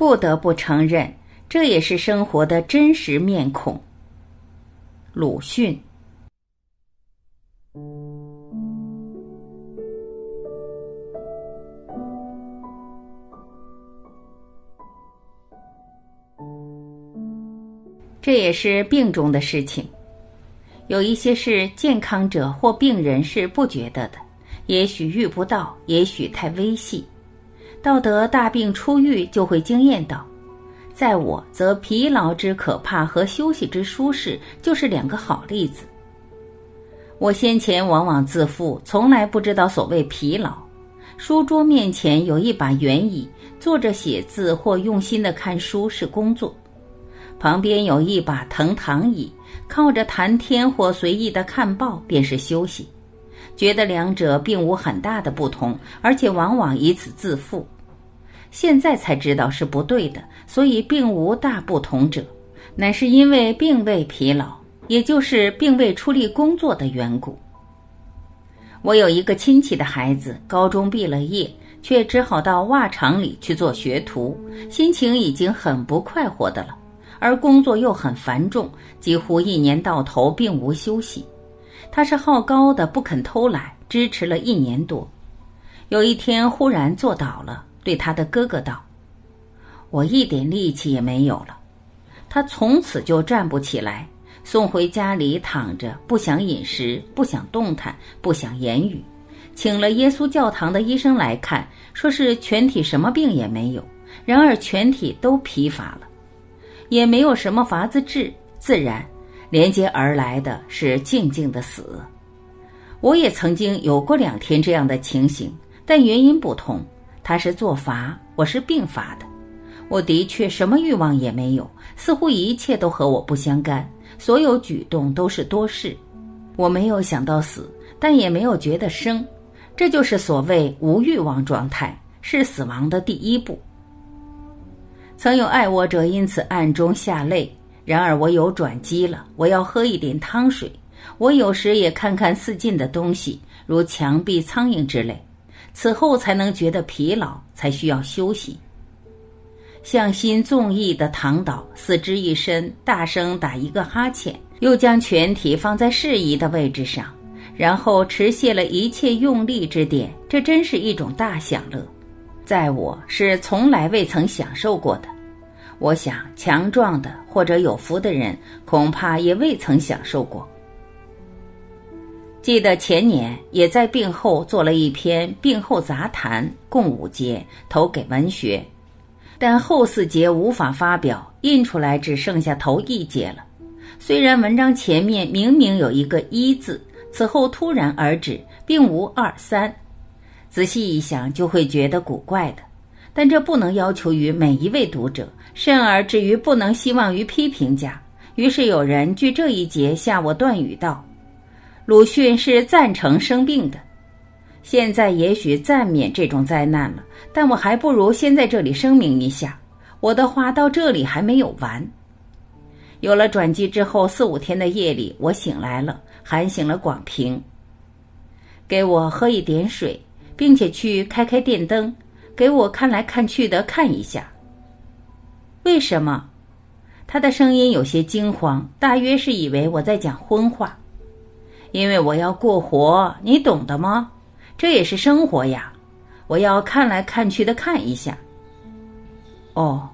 不得不承认，这也是生活的真实面孔。鲁迅。这也是病中的事情。有一些事，健康者或病人是不觉得的，也许遇不到，也许太微细。到得大病初愈，就会惊艳到。在我则疲劳之可怕和休息之舒适，就是两个好例子。我先前往往自负，从来不知道所谓疲劳。书桌面前有一把圆椅，坐着写字或用心的看书是工作。旁边有一把藤躺椅，靠着谈天或随意的看报便是休息，觉得两者并无很大的不同，而且往往以此自负。现在才知道是不对的，所以并无大不同者，乃是因为并未疲劳，也就是并未出力工作的缘故。我有一个亲戚的孩子，高中毕了业，却只好到袜厂里去做学徒，心情已经很不快活的了。而工作又很繁重，几乎一年到头并无休息。他是好高的，不肯偷懒，支持了一年多。有一天忽然坐倒了，对他的哥哥道：“我一点力气也没有了。”他从此就站不起来，送回家里躺着，不想饮食，不想动弹，不想言语。请了耶稣教堂的医生来看，说是全体什么病也没有，然而全体都疲乏了。也没有什么法子治，自然连接而来的是静静的死。我也曾经有过两天这样的情形，但原因不同。他是做法，我是病发的。我的确什么欲望也没有，似乎一切都和我不相干，所有举动都是多事。我没有想到死，但也没有觉得生，这就是所谓无欲望状态，是死亡的第一步。曾有爱我者因此暗中下泪，然而我有转机了。我要喝一点汤水。我有时也看看四近的东西，如墙壁、苍蝇之类。此后才能觉得疲劳，才需要休息。向心纵意的躺倒，四肢一伸，大声打一个哈欠，又将全体放在适宜的位置上，然后持卸了一切用力之点。这真是一种大享乐。在我是从来未曾享受过的，我想强壮的或者有福的人恐怕也未曾享受过。记得前年也在病后做了一篇病后杂谈，共五节，投给文学，但后四节无法发表，印出来只剩下头一节了。虽然文章前面明明有一个一字，此后突然而止，并无二三。仔细一想，就会觉得古怪的，但这不能要求于每一位读者，甚而至于不能希望于批评家。于是有人据这一节下我断语道：“鲁迅是赞成生病的。”现在也许暂免这种灾难了，但我还不如先在这里声明一下，我的话到这里还没有完。有了转机之后，四五天的夜里，我醒来了，喊醒了广平，给我喝一点水。并且去开开电灯，给我看来看去的看一下。为什么？他的声音有些惊慌，大约是以为我在讲荤话。因为我要过活，你懂得吗？这也是生活呀。我要看来看去的看一下。哦，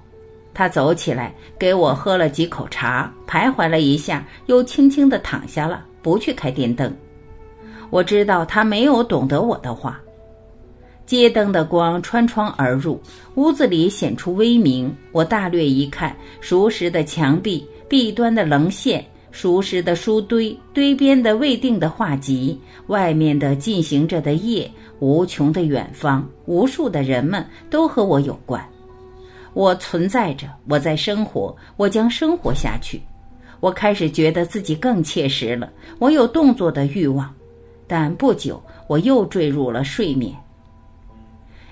他走起来，给我喝了几口茶，徘徊了一下，又轻轻的躺下了，不去开电灯。我知道他没有懂得我的话。街灯的光穿窗而入，屋子里显出微明。我大略一看，熟识的墙壁、壁端的棱线、熟识的书堆、堆边的未定的画集、外面的进行着的夜、无穷的远方、无数的人们，都和我有关。我存在着，我在生活，我将生活下去。我开始觉得自己更切实了，我有动作的欲望，但不久我又坠入了睡眠。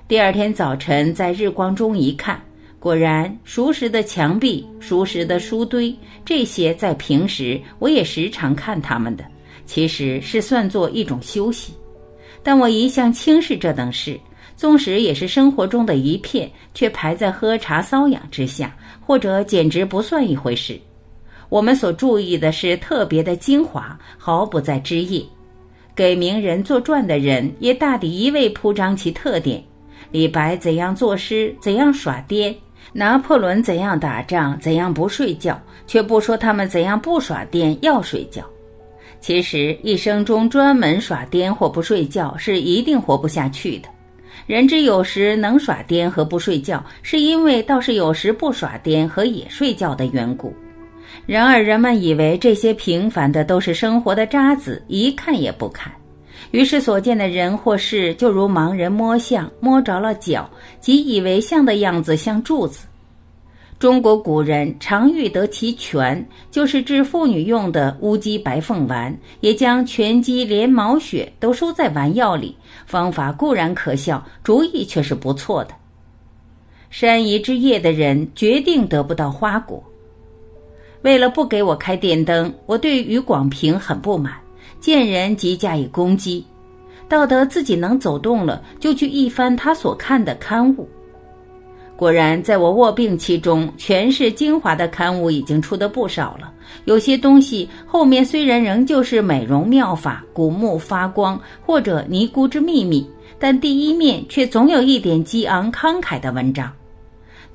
第二天早晨，在日光中一看，果然熟识的墙壁、熟识的书堆，这些在平时我也时常看他们的，其实是算作一种休息。但我一向轻视这等事，纵使也是生活中的一片，却排在喝茶搔痒之下，或者简直不算一回事。我们所注意的是特别的精华，毫不在枝叶。给名人作传的人，也大抵一味铺张其特点：李白怎样作诗，怎样耍癫；拿破仑怎样打仗，怎样不睡觉，却不说他们怎样不耍癫要睡觉。其实一生中专门耍癫或不睡觉，是一定活不下去的。人之有时能耍癫和不睡觉，是因为倒是有时不耍癫和也睡觉的缘故。然而人们以为这些平凡的都是生活的渣子，一看也不看，于是所见的人或事就如盲人摸象，摸着了脚，即以为像的样子像柱子。中国古人常欲得其全，就是治妇女用的乌鸡白凤丸，也将全鸡连毛血都收在丸药里。方法固然可笑，主意却是不错的。山移之夜的人决定得不到花果。为了不给我开电灯，我对于广平很不满，见人即加以攻击。到得自己能走动了，就去一翻他所看的刊物。果然，在我卧病期中，全是精华的刊物已经出的不少了。有些东西后面虽然仍旧是美容妙法、古木发光或者尼姑之秘密，但第一面却总有一点激昂慷慨的文章。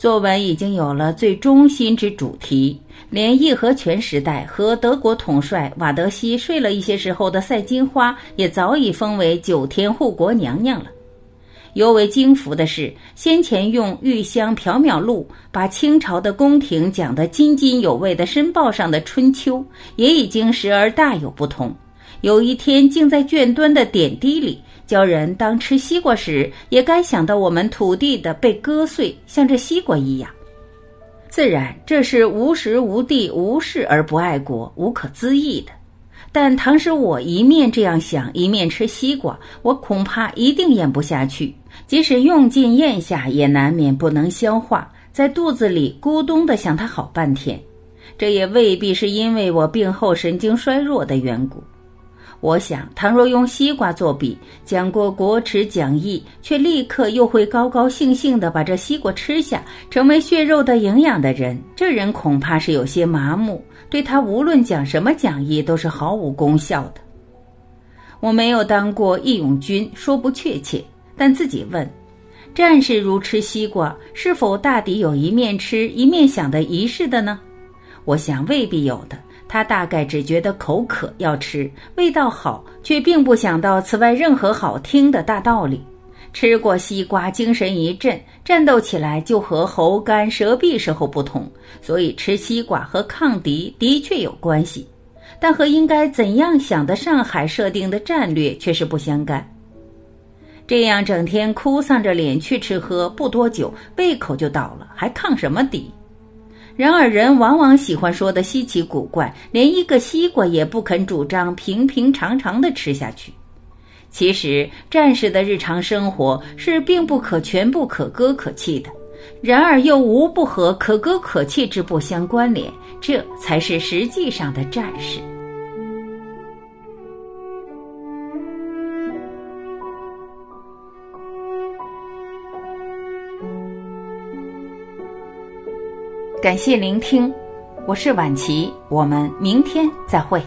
作文已经有了最中心之主题，连义和拳时代和德国统帅瓦德西睡了一些时候的赛金花，也早已封为九天护国娘娘了。尤为惊服的是，先前用《玉香缥缈录》把清朝的宫廷讲得津津有味的《申报》上的《春秋》，也已经时而大有不同。有一天，竟在卷端的点滴里教人，当吃西瓜时，也该想到我们土地的被割碎，像这西瓜一样。自然，这是无时无地无事而不爱国，无可资议的。但倘使我一面这样想，一面吃西瓜，我恐怕一定咽不下去。即使用尽咽下，也难免不能消化，在肚子里咕咚的响它好半天。这也未必是因为我病后神经衰弱的缘故。我想，倘若用西瓜作比，讲过国耻讲义，却立刻又会高高兴兴地把这西瓜吃下，成为血肉的营养的人，这人恐怕是有些麻木，对他无论讲什么讲义都是毫无功效的。我没有当过义勇军，说不确切，但自己问：战士如吃西瓜，是否大抵有一面吃一面想的仪式的呢？我想未必有的。他大概只觉得口渴要吃，味道好，却并不想到此外任何好听的大道理。吃过西瓜，精神一振，战斗起来就和喉干舌闭时候不同。所以吃西瓜和抗敌的确有关系，但和应该怎样想的上海设定的战略却是不相干。这样整天哭丧着脸去吃喝，不多久胃口就倒了，还抗什么敌？然而，人往往喜欢说的稀奇古怪，连一个西瓜也不肯主张平平常常的吃下去。其实，战士的日常生活是并不可全部可歌可泣的，然而又无不和可歌可泣之不相关联，这才是实际上的战士。感谢聆听，我是晚琪，我们明天再会。